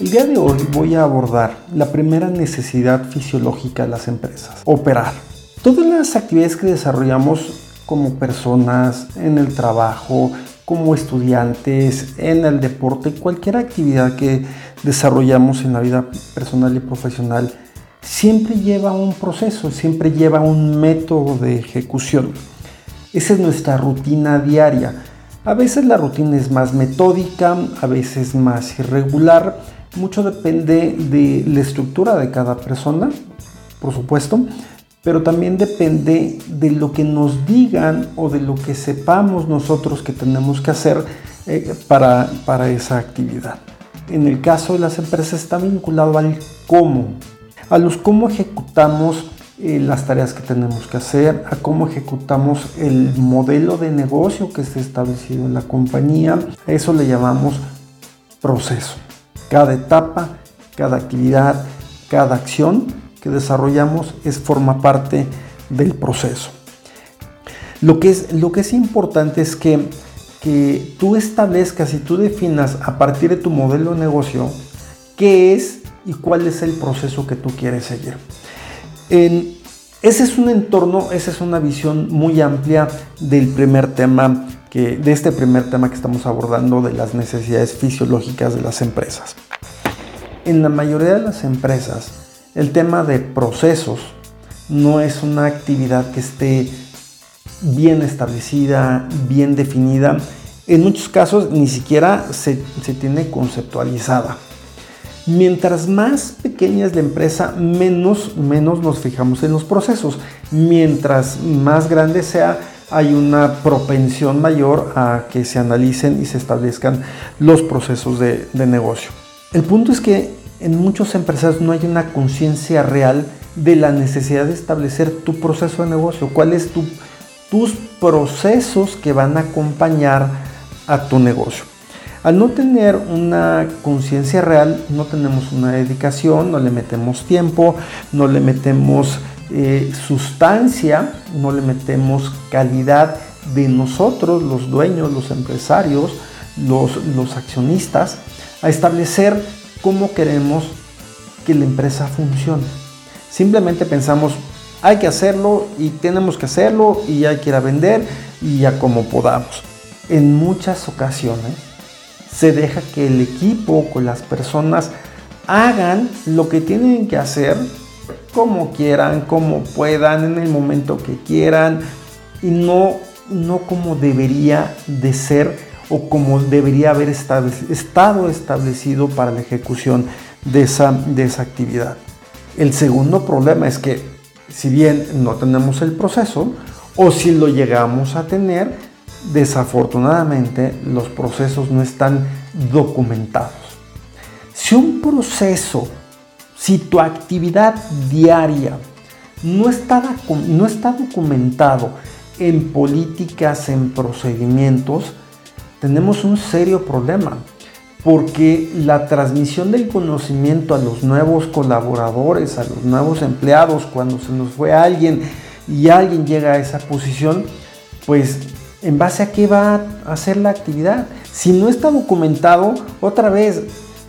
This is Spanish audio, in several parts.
El día de hoy voy a abordar la primera necesidad fisiológica de las empresas, operar. Todas las actividades que desarrollamos como personas, en el trabajo, como estudiantes, en el deporte, cualquier actividad que desarrollamos en la vida personal y profesional, siempre lleva un proceso, siempre lleva un método de ejecución. Esa es nuestra rutina diaria. A veces la rutina es más metódica, a veces más irregular, mucho depende de la estructura de cada persona, por supuesto, pero también depende de lo que nos digan o de lo que sepamos nosotros que tenemos que hacer eh, para, para esa actividad. En el caso de las empresas está vinculado al cómo, a los cómo ejecutamos eh, las tareas que tenemos que hacer, a cómo ejecutamos el modelo de negocio que esté establecido en la compañía. eso le llamamos proceso. Cada etapa, cada actividad, cada acción que desarrollamos es, forma parte del proceso. Lo que es, lo que es importante es que, que tú establezcas y tú definas a partir de tu modelo de negocio qué es y cuál es el proceso que tú quieres seguir. En, ese es un entorno, esa es una visión muy amplia del primer tema, que, de este primer tema que estamos abordando de las necesidades fisiológicas de las empresas. En la mayoría de las empresas, el tema de procesos no es una actividad que esté bien establecida, bien definida. En muchos casos ni siquiera se, se tiene conceptualizada. Mientras más pequeña es la empresa, menos, menos nos fijamos en los procesos. Mientras más grande sea, hay una propensión mayor a que se analicen y se establezcan los procesos de, negocio. El punto es que en muchas empresas no hay una conciencia real de la necesidad de establecer tu proceso de negocio, cuáles tu, tus procesos que van a acompañar a tu negocio. Al no tener una conciencia real, no tenemos una dedicación, no le metemos tiempo, no le metemos eh, sustancia, no le metemos calidad de nosotros, los dueños, los empresarios, los, los accionistas, a establecer cómo queremos que la empresa funcione. Simplemente pensamos, hay que hacerlo y tenemos que hacerlo y hay que ir a vender y ya como podamos. En muchas ocasiones se deja que el equipo, con las personas, hagan lo que tienen que hacer como quieran, como puedan, en el momento que quieran y no, no como debería de ser o como debería haber estado establecido para la ejecución de esa, de esa actividad. El segundo problema es que si bien no tenemos el proceso o si lo llegamos a tener, desafortunadamente los procesos no están documentados. Si un proceso, si tu actividad diaria no está, no está documentado en políticas, en procedimientos, tenemos un serio problema porque la transmisión del conocimiento a los nuevos colaboradores, a los nuevos empleados, cuando se nos fue alguien y alguien llega a esa posición, pues en base a qué va a hacer la actividad. Si no está documentado, otra vez,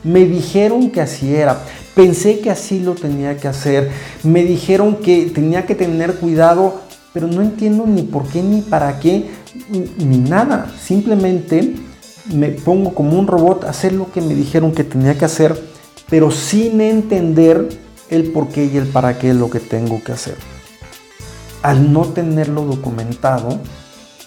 me dijeron que así era, pensé que así lo tenía que hacer, me dijeron que tenía que tener cuidado, pero no entiendo ni por qué, ni para qué, ni nada. Simplemente me pongo como un robot a hacer lo que me dijeron que tenía que hacer, pero sin entender el por qué y el para qué lo que tengo que hacer. Al no tenerlo documentado,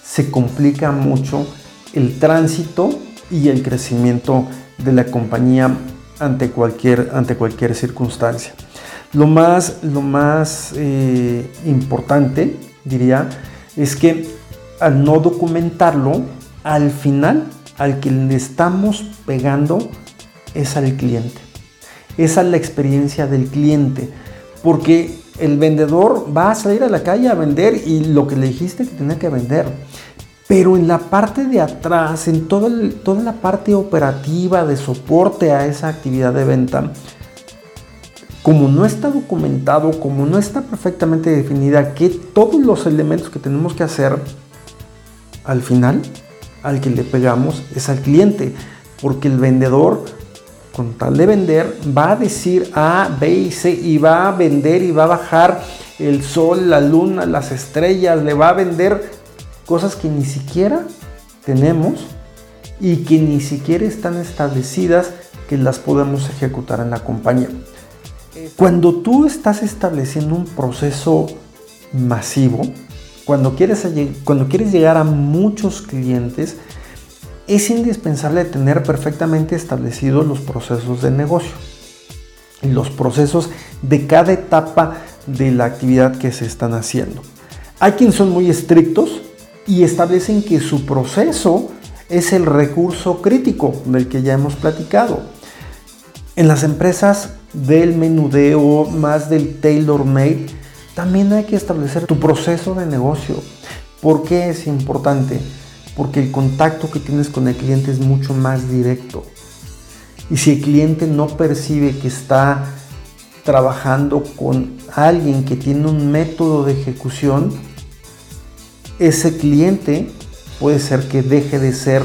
se complica mucho el tránsito y el crecimiento de la compañía ante cualquier, ante cualquier circunstancia. Lo más, lo más eh, importante, diría, es que al no documentarlo, al final, al que le estamos pegando es al cliente. Es a la experiencia del cliente. Porque el vendedor va a salir a la calle a vender y lo que le dijiste que tenía que vender. Pero en la parte de atrás, en toda, toda la parte operativa de soporte a esa actividad de venta, como no está documentado, como no está perfectamente definida que todos los elementos que tenemos que hacer, al final, al que le pegamos es al cliente, porque el vendedor con tal de vender, va a decir A, B y C y va a vender y va a bajar el sol, la luna, las estrellas, le va a vender cosas que ni siquiera tenemos y que ni siquiera están establecidas que las podemos ejecutar en la compañía. Cuando tú estás estableciendo un proceso masivo, cuando quieres, cuando quieres llegar a muchos clientes, es indispensable tener perfectamente establecidos los procesos de negocio, los procesos de cada etapa de la actividad que se están haciendo. Hay quienes son muy estrictos y establecen que su proceso es el recurso crítico del que ya hemos platicado. En las empresas del menudeo, más del tailor made, también hay que establecer tu proceso de negocio. ¿Por qué es importante? Porque el contacto que tienes con el cliente es mucho más directo. Y si el cliente no percibe que está trabajando con alguien que tiene un método de ejecución, ese cliente puede ser que deje de ser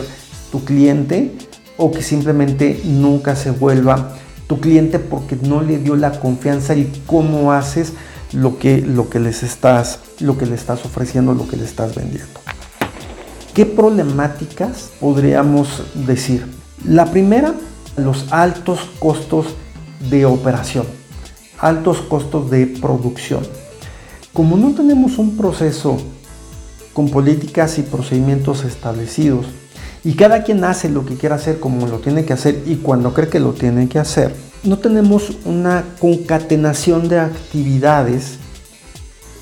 tu cliente o que simplemente nunca se vuelva tu cliente porque no le dio la confianza y cómo haces lo que, lo que les estás, lo que le estás ofreciendo, lo que le estás vendiendo. ¿Qué problemáticas podríamos decir? La primera, los altos costos de operación, altos costos de producción. Como no tenemos un proceso con políticas y procedimientos establecidos, y cada quien hace lo que quiera hacer como lo tiene que hacer y cuando cree que lo tiene que hacer, no tenemos una concatenación de actividades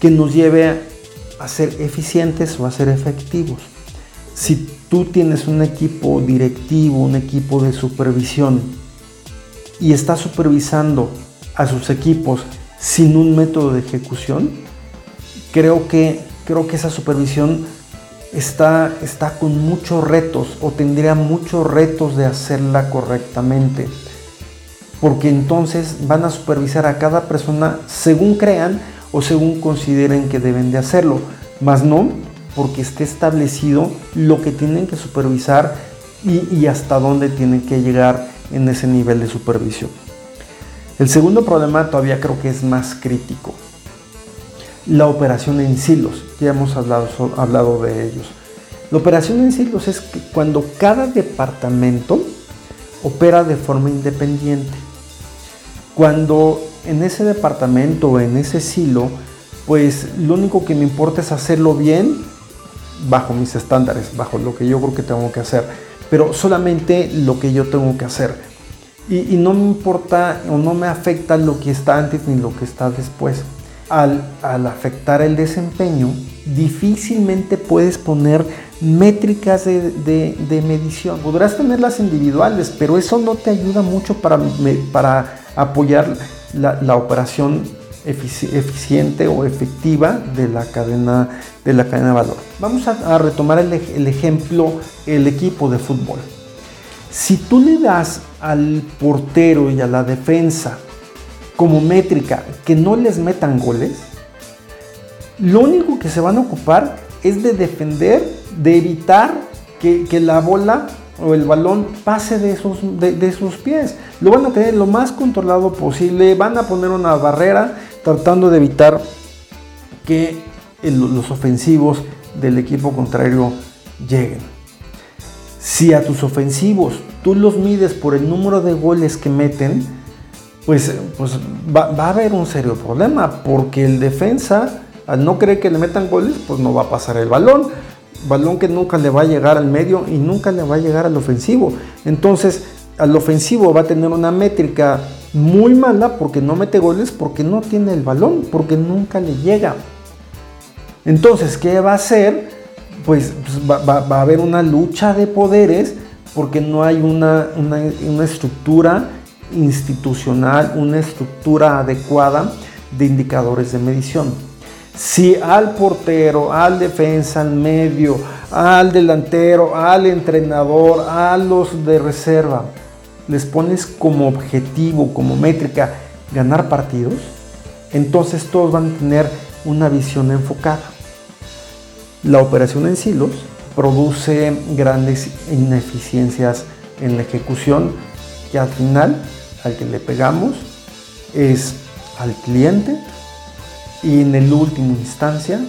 que nos lleve a ser eficientes o a ser efectivos. Si tú tienes un equipo directivo, un equipo de supervisión y estás supervisando a sus equipos sin un método de ejecución, creo que, creo que esa supervisión está, está con muchos retos o tendría muchos retos de hacerla correctamente. Porque entonces van a supervisar a cada persona según crean o según consideren que deben de hacerlo, más no porque esté establecido lo que tienen que supervisar y, hasta dónde tienen que llegar en ese nivel de supervisión. El segundo problema todavía creo que es más crítico. La operación en silos, ya hemos hablado, hablado de ellos. La operación en silos es que cuando cada departamento opera de forma independiente. Cuando en ese departamento o en ese silo, pues lo único que me importa es hacerlo bien bajo mis estándares, bajo lo que yo creo que tengo que hacer, pero solamente lo que yo tengo que hacer. Y, no me importa o no me afecta lo que está antes ni lo que está después. Al, al afectar el desempeño, difícilmente puedes poner métricas de, medición. Podrás tenerlas individuales, pero eso no te ayuda mucho para, para apoyar la, operación eficiente o efectiva de la cadena de la cadena de valor. Vamos a, retomar el, ejemplo, el equipo de fútbol. Si tú le das al portero y a la defensa como métrica que no les metan goles, lo único que se van a ocupar es de defender, de evitar que, la bola o el balón pase de sus, de, sus pies. Lo van a tener lo más controlado posible, van a poner una barrera tratando de evitar que los ofensivos del equipo contrario lleguen. Si a tus ofensivos tú los mides por el número de goles que meten, pues, pues va, a haber un serio problema, porque el defensa al no creer que le metan goles, pues no va a pasar el balón. Balón que nunca le va a llegar al medio y nunca le va a llegar al ofensivo. Entonces, al ofensivo va a tener una métrica muy mala porque no mete goles, porque no tiene el balón, porque nunca le llega. Entonces, ¿qué va a hacer? Pues, pues va, a haber una lucha de poderes porque no hay una, una estructura institucional, una estructura adecuada de indicadores de medición. Si al portero, al defensa, al medio, al delantero, al entrenador, a los de reserva, les pones como objetivo, como métrica, ganar partidos, entonces todos van a tener una visión enfocada. La operación en silos produce grandes ineficiencias en la ejecución que al final al que le pegamos es al cliente y en el último instancia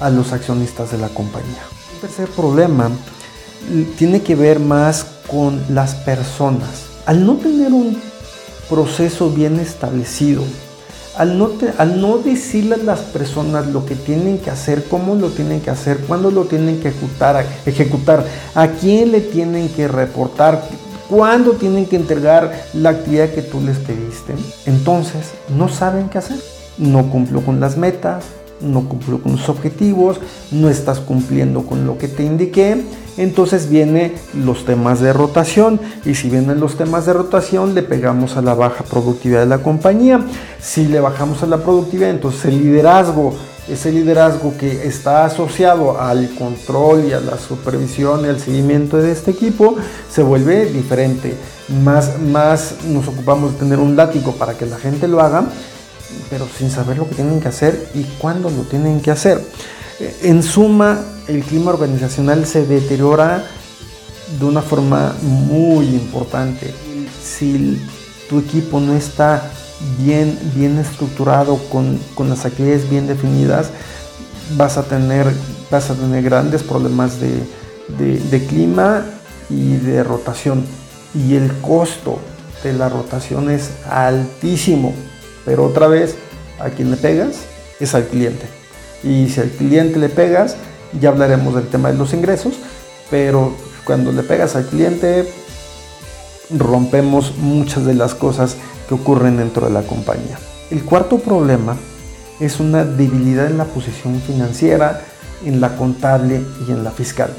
a los accionistas de la compañía. El tercer problema tiene que ver más con las personas. Al no tener un proceso bien establecido, al no, al no decirle a las personas lo que tienen que hacer, cómo lo tienen que hacer, cuándo lo tienen que ejecutar, ejecutar a quién le tienen que reportar, cuándo tienen que entregar la actividad que tú les pediste, entonces no saben qué hacer. No cumplo con las metas, no cumplo con los objetivos, no estás cumpliendo con lo que te indiqué entonces vienen los temas de rotación y si vienen los temas de rotación le pegamos a la baja productividad de la compañía. Si le bajamos a la productividad, entonces el liderazgo, ese liderazgo que está asociado al control y a la supervisión y al seguimiento de este equipo, se vuelve diferente. Más, más nos ocupamos de tener un látigo para que la gente lo haga, pero sin saber lo que tienen que hacer y cuándo lo tienen que hacer. En suma, el clima organizacional se deteriora de una forma muy importante. Si tu equipo no está bien, bien estructurado, con, las actividades bien definidas, vas a tener, vas a tener grandes problemas de, clima y de rotación. Y el costo de la rotación es altísimo. Pero otra vez, a quien le pegas es al cliente. Y si al cliente le pegas, ya hablaremos del tema de los ingresos, pero cuando le pegas al cliente, rompemos muchas de las cosas que ocurren dentro de la compañía. El cuarto problema es una debilidad en la posición financiera, en la contable y en la fiscal.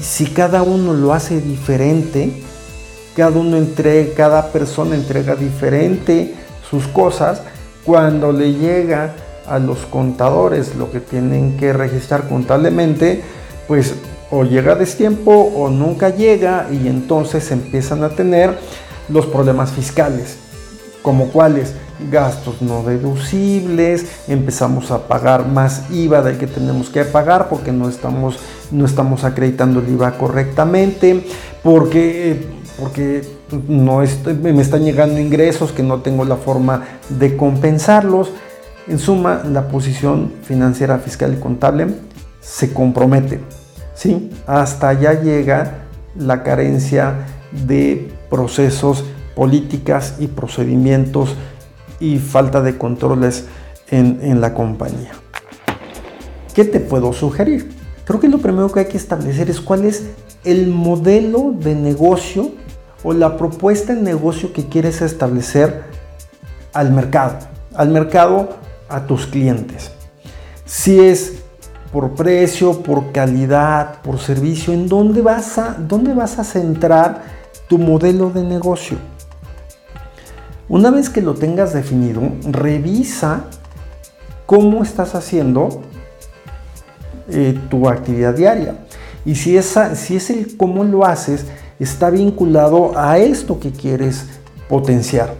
Si cada uno lo hace diferente, cada uno entrega, cada persona entrega diferente sus cosas, cuando le llega a los contadores lo que tienen que registrar contablemente, pues o llega a destiempo o nunca llega y entonces empiezan a tener los problemas fiscales, como cuáles gastos no deducibles, empezamos a pagar más IVA del que tenemos que pagar porque no estamos, no estamos acreditando el IVA correctamente, porque, porque no me están llegando ingresos que no tengo la forma de compensarlos. En suma, la posición financiera, fiscal y contable se compromete. ¿sí? Hasta allá llega la carencia de procesos, políticas y procedimientos y falta de controles en, en la compañía. ¿Qué te puedo sugerir? Creo que lo primero que hay que establecer es cuál es el modelo de negocio o la propuesta de negocio que quieres establecer al mercado. Al mercado a tus clientes. Si es por precio, por calidad, por servicio, ¿en dónde vas a, dónde vas a centrar tu modelo de negocio? Una vez que lo tengas definido, revisa cómo estás haciendo eh, tu actividad diaria. Y si, si es el cómo lo haces, está vinculado a esto que quieres potenciar.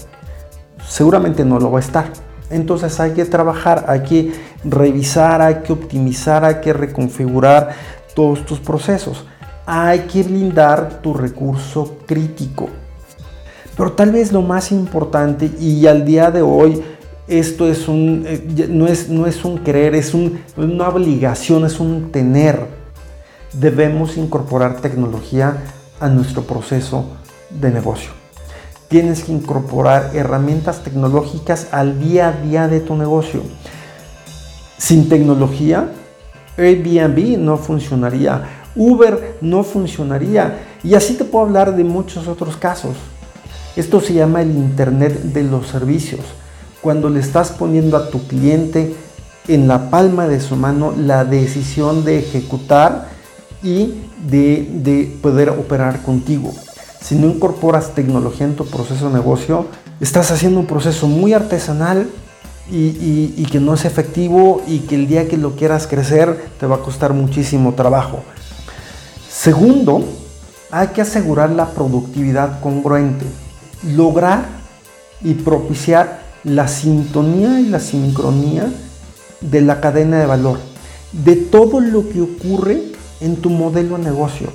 Seguramente no lo va a estar entonces hay que trabajar, hay que revisar, hay que optimizar, hay que reconfigurar todos tus procesos. Hay que blindar tu recurso crítico. Pero tal vez lo más importante y al día de hoy esto es un, eh, no, es, no es un querer, es una obligación, es un tener. Debemos incorporar tecnología a nuestro proceso de negocio tienes que incorporar herramientas tecnológicas al día a día de tu negocio. Sin tecnología, Airbnb no funcionaría, Uber no funcionaría y así te puedo hablar de muchos otros casos. Esto se llama el Internet de los servicios. Cuando le estás poniendo a tu cliente en la palma de su mano la decisión de ejecutar y de, de poder operar contigo si no incorporas tecnología en tu proceso de negocio, estás haciendo un proceso muy artesanal y, que no es efectivo y que el día que lo quieras crecer te va a costar muchísimo trabajo. Segundo, hay que asegurar la productividad congruente, lograr y propiciar la sintonía y la sincronía de la cadena de valor, de todo lo que ocurre en tu modelo de negocio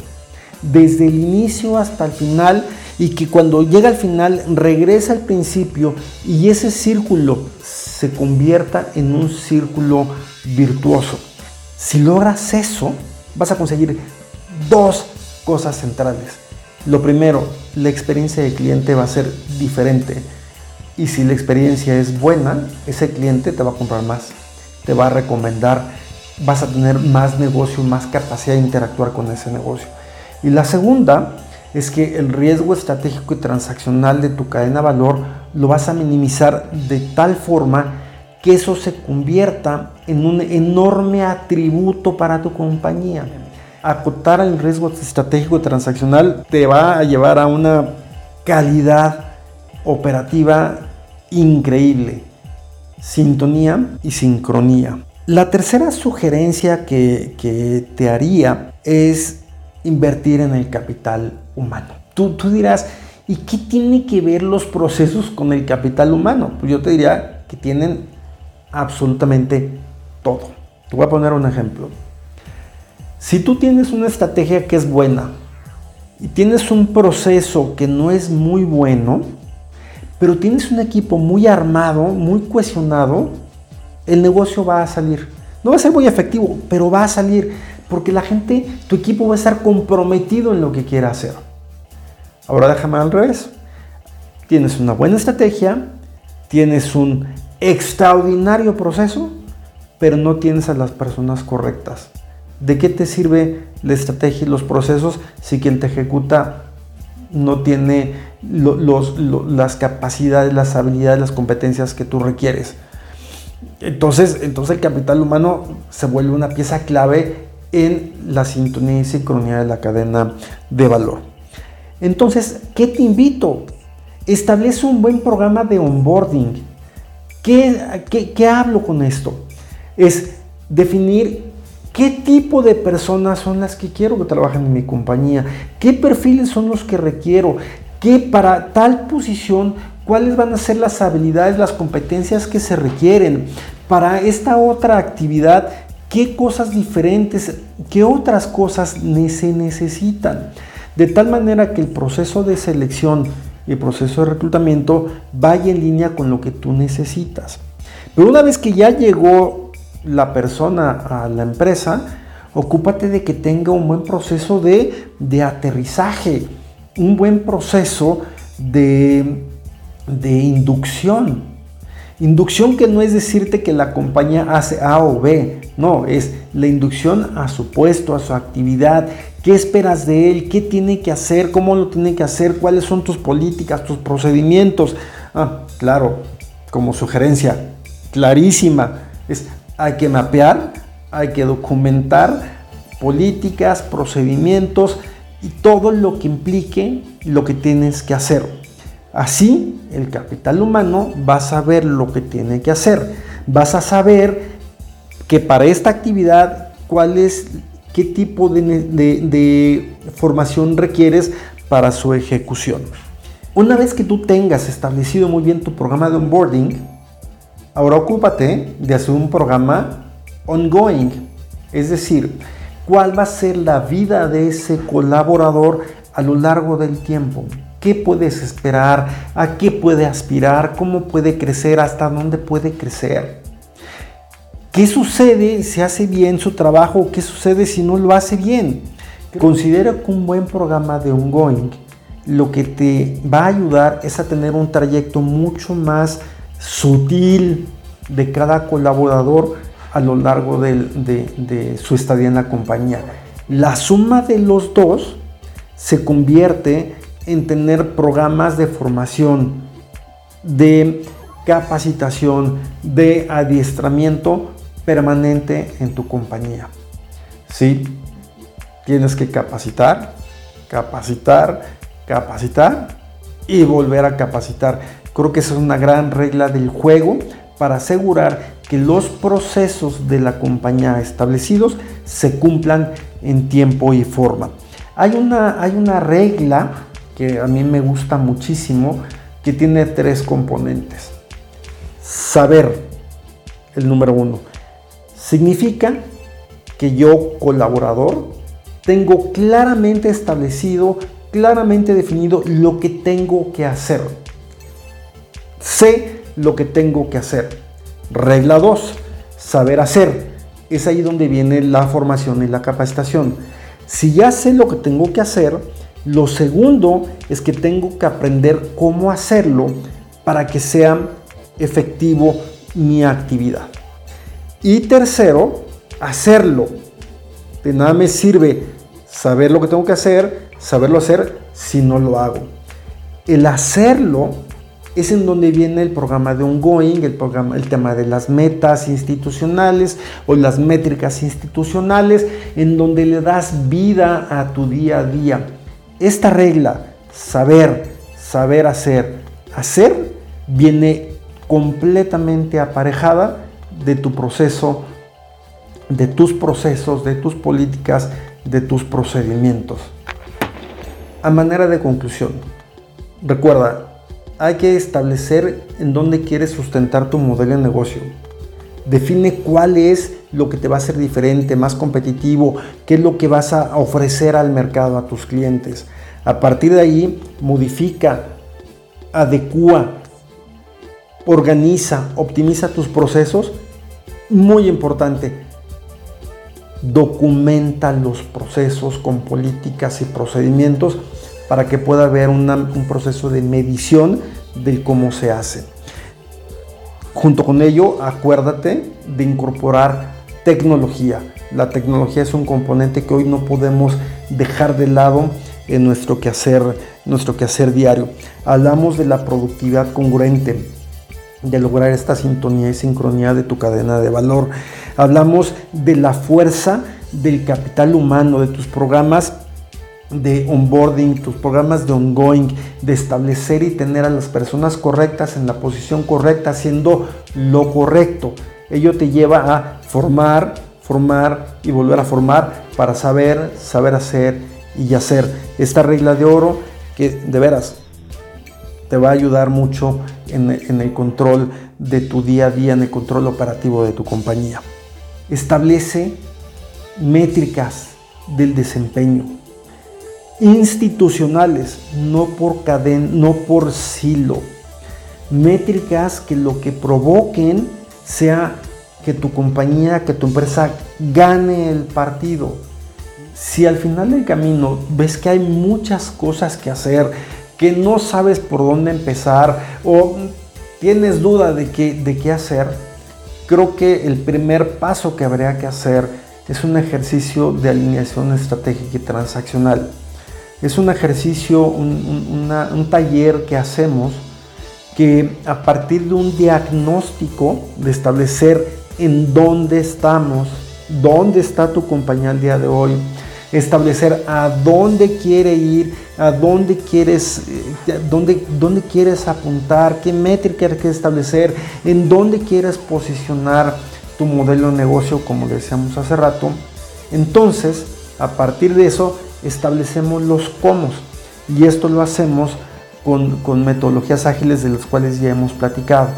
desde el inicio hasta el final y que cuando llega al final regresa al principio y ese círculo se convierta en un círculo virtuoso. Si logras eso, vas a conseguir dos cosas centrales. Lo primero, la experiencia del cliente va a ser diferente. Y si la experiencia es buena, ese cliente te va a comprar más, te va a recomendar, vas a tener más negocio, más capacidad de interactuar con ese negocio. Y la segunda es que el riesgo estratégico y transaccional de tu cadena de valor lo vas a minimizar de tal forma que eso se convierta en un enorme atributo para tu compañía. Acotar el riesgo estratégico y transaccional te va a llevar a una calidad operativa increíble. Sintonía y sincronía. La tercera sugerencia que, te haría es invertir en el capital humano. Tú, tú dirás, ¿y qué tiene que ver los procesos con el capital humano? Pues yo te diría que tienen absolutamente todo. Te voy a poner un ejemplo. Si tú tienes una estrategia que es buena y tienes un proceso que no es muy bueno, pero tienes un equipo muy armado, muy cohesionado, el negocio va a salir. No va a ser muy efectivo, pero va a salir porque la gente, tu equipo va a estar comprometido en lo que quiere hacer. Ahora déjame al revés. Tienes una buena estrategia, tienes un extraordinario proceso, pero no tienes a las personas correctas. ¿De qué te sirve la estrategia y los procesos si quien te ejecuta no tiene las capacidades, las habilidades, las competencias que tú requieres? Entonces, entonces el capital humano se vuelve una pieza clave en la sintonía y sincronía de la cadena de valor. Entonces, ¿qué te invito? Establece un buen programa de onboarding. ¿Qué, qué, hablo con esto? Es definir qué tipo de personas son las que quiero que trabajen en mi compañía, qué perfiles son los que requiero, qué para tal posición, cuáles van a ser las habilidades, las competencias que se requieren. Para esta otra actividad, qué cosas diferentes, qué otras cosas se necesitan. De tal manera que el proceso de selección y el proceso de reclutamiento vaya en línea con lo que tú necesitas. Pero una vez que ya llegó la persona a la empresa, ocúpate de que tenga un buen proceso de, de aterrizaje, un buen proceso de, de inducción. Inducción que no es decirte que la compañía hace A o B, no, es la inducción a su puesto, a su actividad, qué esperas de él, qué tiene que hacer, cómo lo tiene que hacer, cuáles son tus políticas, tus procedimientos. Ah, claro, como sugerencia clarísima, es hay que mapear, hay que documentar políticas, procedimientos y todo lo que implique lo que tienes que hacer. Así, el capital humano va a saber lo que tiene que hacer. Vas a saber que para esta actividad, cuál es, qué tipo de, de formación requieres para su ejecución. Una vez que tú tengas establecido muy bien tu programa de onboarding, ahora ocúpate de hacer un programa ongoing, es decir, cuál va a ser la vida de ese colaborador a lo largo del tiempo qué puedes esperar, a qué puede aspirar, cómo puede crecer, hasta dónde puede crecer. ¿Qué sucede si hace bien su trabajo? ¿Qué sucede si no lo hace bien? Considera que un buen programa de ongoing lo que te va a ayudar es a tener un trayecto mucho más sutil de cada colaborador a lo largo de, de su estadía en la compañía. La suma de los dos se convierte en tener programas de formación, de capacitación, de adiestramiento permanente en tu compañía. ¿Sí? Tienes que capacitar, capacitar, capacitar y volver a capacitar. Creo que esa es una gran regla del juego para asegurar que los procesos de la compañía establecidos se cumplan en tiempo y forma. Hay una, hay una regla que a mí me gusta muchísimo, que tiene tres componentes. Saber, el número uno, significa que yo, colaborador, Tengo claramente establecido, claramente definido lo que tengo que hacer. Sé lo que tengo que hacer. Regla 2. Saber hacer. Es ahí donde viene la formación y la capacitación. Si ya sé lo que tengo que hacer, lo segundo es que tengo que aprender cómo hacerlo para que sea efectivo mi actividad. Y tercero, hacerlo. De nada me sirve saber lo que tengo que hacer, saberlo hacer si no lo hago. El hacerlo es en donde viene el programa de ongoing, el, programa, el tema de las metas institucionales o las métricas institucionales, en donde le das vida a tu día a día. Esta regla, saber, saber hacer, hacer, viene completamente aparejada de tu proceso, de tus procesos, de tus políticas, de tus procedimientos. A manera de conclusión, recuerda, hay que establecer en dónde quieres sustentar tu modelo de negocio. Define cuál es lo que te va a hacer diferente, más competitivo, qué es lo que vas a ofrecer al mercado, a tus clientes. A partir de ahí, modifica, adecua, organiza, optimiza tus procesos. Muy importante, documenta los procesos con políticas y procedimientos para que pueda haber un proceso de medición de cómo se hace. Junto con ello, acuérdate de incorporar tecnología. La tecnología es un componente que hoy no podemos dejar de lado en nuestro quehacer, nuestro quehacer diario. Hablamos de la productividad congruente, de lograr esta sintonía y sincronía de tu cadena de valor. Hablamos de la fuerza del capital humano, de tus programas de onboarding, tus programas de ongoing, de establecer y tener a las personas correctas en la posición correcta, haciendo lo correcto. Ello te lleva a formar, formar y volver a formar para saber, saber hacer y hacer. Esta regla de oro que de veras te va a ayudar mucho en, en el control de tu día a día, en el control operativo de tu compañía. Establece métricas del desempeño institucionales, no por cadena, no por silo. Métricas que lo que provoquen sea que tu compañía, que tu empresa gane el partido. Si al final del camino ves que hay muchas cosas que hacer, que no sabes por dónde empezar o tienes duda de qué, de qué hacer, creo que el primer paso que habría que hacer es un ejercicio de alineación estratégica y transaccional. Es un ejercicio, un, taller que hacemos que a partir de un diagnóstico de establecer en dónde estamos, dónde está tu compañía el día de hoy, establecer a dónde quiere ir, a dónde quieres, eh, dónde, dónde quieres apuntar, qué métrica quieres establecer, en dónde quieres posicionar tu modelo de negocio, como decíamos hace rato. Entonces, a partir de eso, establecemos los cómo y esto lo hacemos con, metodologías ágiles de las cuales ya hemos platicado.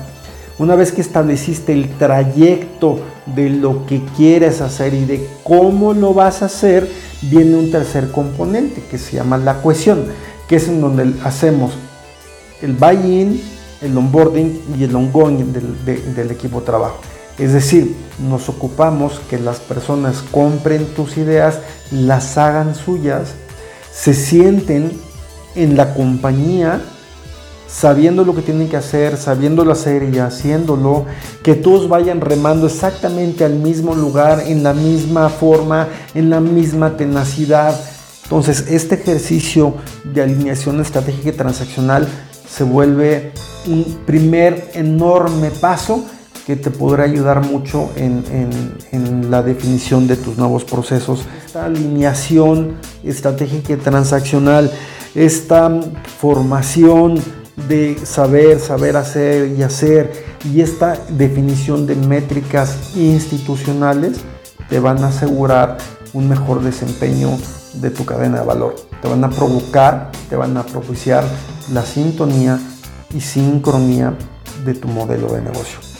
Una vez que estableciste el trayecto de lo que quieres hacer y de cómo lo vas a hacer, viene un tercer componente que se llama la cohesión, que es en donde hacemos el buy-in, el onboarding y el ongoing del, del equipo de trabajo. Es decir, nos ocupamos que las personas compren tus ideas, las hagan suyas, se sienten en la compañía sabiendo lo que tienen que hacer, sabiéndolo hacer y haciéndolo, que todos vayan remando exactamente al mismo lugar, en la misma forma, en la misma tenacidad. Entonces, este ejercicio de alineación estratégica y transaccional se vuelve un primer enorme paso que te podrá ayudar mucho en, la definición de tus nuevos procesos. Esta alineación estratégica y transaccional, esta formación de saber, saber hacer y hacer y esta definición de métricas institucionales te van a asegurar un mejor desempeño de tu cadena de valor. Te van a provocar, te van a propiciar la sintonía y sincronía de tu modelo de negocio.